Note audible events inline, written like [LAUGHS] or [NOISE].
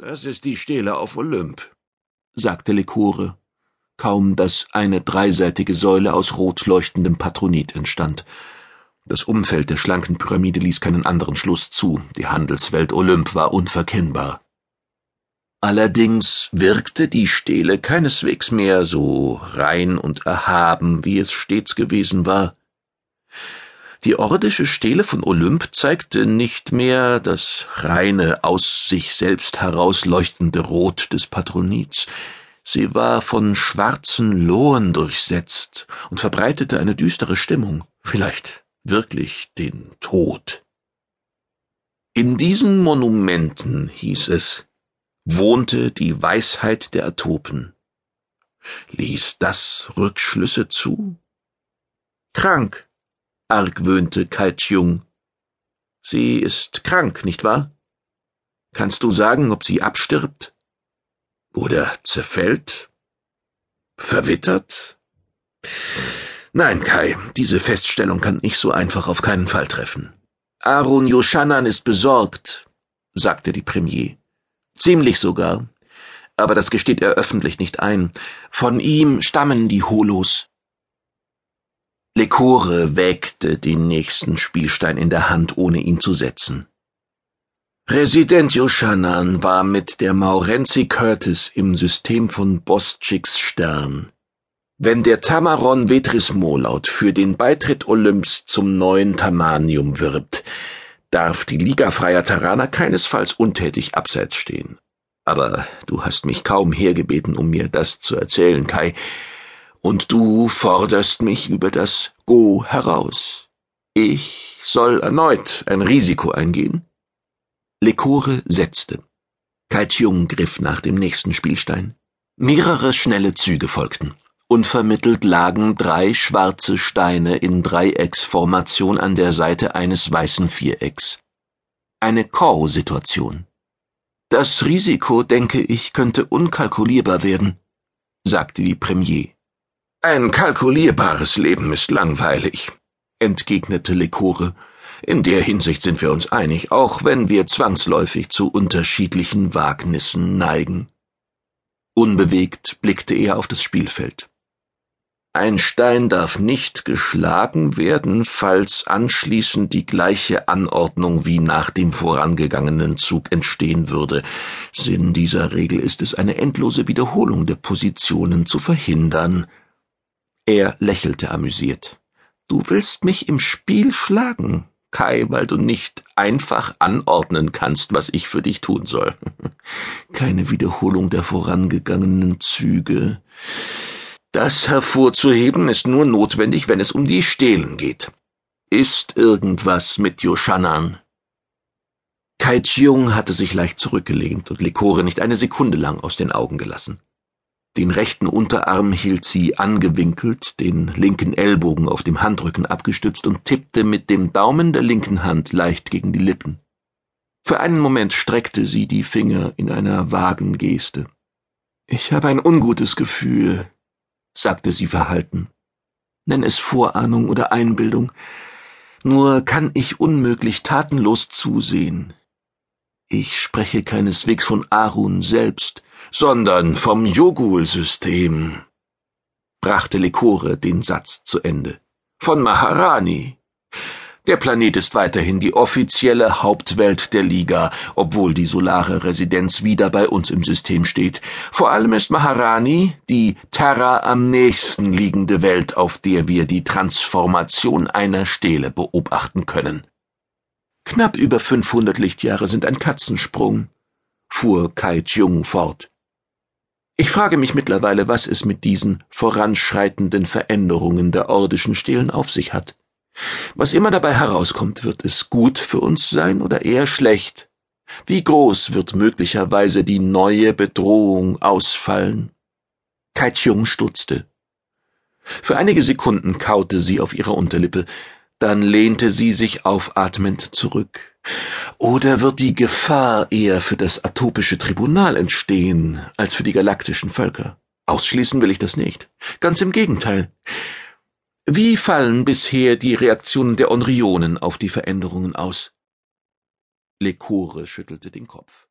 Das ist die Stele auf Olymp, sagte Lekore, kaum dass eine dreiseitige Säule aus rot leuchtendem Patronit entstand. Das Umfeld der schlanken Pyramide ließ keinen anderen Schluss zu, die Handelswelt Olymp war unverkennbar. Allerdings wirkte die Stele keineswegs mehr so rein und erhaben, wie es stets gewesen war. Die ordische Stele von Olymp zeigte nicht mehr das reine, aus sich selbst herausleuchtende Rot des Patronits. Sie war von schwarzen Lohen durchsetzt und verbreitete eine düstere Stimmung, vielleicht wirklich den Tod. In diesen Monumenten, hieß es, wohnte die Weisheit der Atopen. Ließ das Rückschlüsse zu? Krank, argwöhnte Kaitjung. Sie ist krank, nicht wahr? Kannst du sagen, ob sie abstirbt? Oder zerfällt? Verwittert? Nein, Kai, diese Feststellung kann ich so einfach auf keinen Fall treffen. Arun Yoshanan ist besorgt, sagte die Premier. Ziemlich sogar. Aber das gesteht er öffentlich nicht ein. Von ihm stammen die Holos. Lekore wägte den nächsten Spielstein in der Hand, ohne ihn zu setzen. Resident Yoshanan war mit der Maurenzi Curtis im System von Bostchiks Stern. Wenn der Tamaron Vetris Molaut für den Beitritt Olymps zum neuen Tamanium wirbt, darf die Liga freier Terraner keinesfalls untätig abseits stehen. Aber du hast mich kaum hergebeten, um mir das zu erzählen, Kai und du forderst mich über das Go heraus. Ich soll erneut ein Risiko eingehen? Lekore setzte. Kaitjung griff nach dem nächsten Spielstein. Mehrere schnelle Züge folgten. Unvermittelt lagen drei schwarze Steine in Dreiecksformation an der Seite eines weißen Vierecks. Eine Call-Situation. Das Risiko, denke ich, könnte unkalkulierbar werden, sagte die Premier. Ein kalkulierbares Leben ist langweilig, entgegnete Lekore. In der Hinsicht sind wir uns einig, auch wenn wir zwangsläufig zu unterschiedlichen Wagnissen neigen. Unbewegt blickte er auf das Spielfeld. Ein Stein darf nicht geschlagen werden, falls anschließend die gleiche Anordnung wie nach dem vorangegangenen Zug entstehen würde. Sinn dieser Regel ist es, eine endlose Wiederholung der Positionen zu verhindern. Er lächelte amüsiert. Du willst mich im Spiel schlagen, Kai, weil du nicht einfach anordnen kannst, was ich für dich tun soll. [LAUGHS] Keine Wiederholung der vorangegangenen Züge. Das hervorzuheben ist nur notwendig, wenn es um die Stelen geht. Ist irgendwas mit Yoshanan? Kai Chiung hatte sich leicht zurückgelehnt und Likore nicht eine Sekunde lang aus den Augen gelassen. Den rechten Unterarm hielt sie angewinkelt, den linken Ellbogen auf dem Handrücken abgestützt und tippte mit dem Daumen der linken Hand leicht gegen die Lippen. Für einen Moment streckte sie die Finger in einer vagen Geste. Ich habe ein ungutes Gefühl, sagte sie verhalten. Nenn es Vorahnung oder Einbildung. Nur kann ich unmöglich tatenlos zusehen. Ich spreche keineswegs von Arun selbst, sondern vom Yogul-System, brachte Lekore den Satz zu Ende. Von Maharani. Der Planet ist weiterhin die offizielle Hauptwelt der Liga, obwohl die solare Residenz wieder bei uns im System steht. Vor allem ist Maharani die Terra am nächsten liegende Welt, auf der wir die Transformation einer Stele beobachten können. Knapp über 500 Lichtjahre sind ein Katzensprung, fuhr Kai Jung fort. Ich frage mich mittlerweile, was es mit diesen voranschreitenden Veränderungen der ordischen Stelen auf sich hat. Was immer dabei herauskommt, wird es gut für uns sein oder eher schlecht? Wie groß wird möglicherweise die neue Bedrohung ausfallen? Kaitjung stutzte. Für einige Sekunden kaute sie auf ihrer Unterlippe, dann lehnte sie sich aufatmend zurück. Oder wird die Gefahr eher für das atopische Tribunal entstehen als für die galaktischen Völker? Ausschließen will ich das nicht. Ganz im Gegenteil. Wie fallen bisher die Reaktionen der Onrionen auf die Veränderungen aus? Lekore schüttelte den Kopf.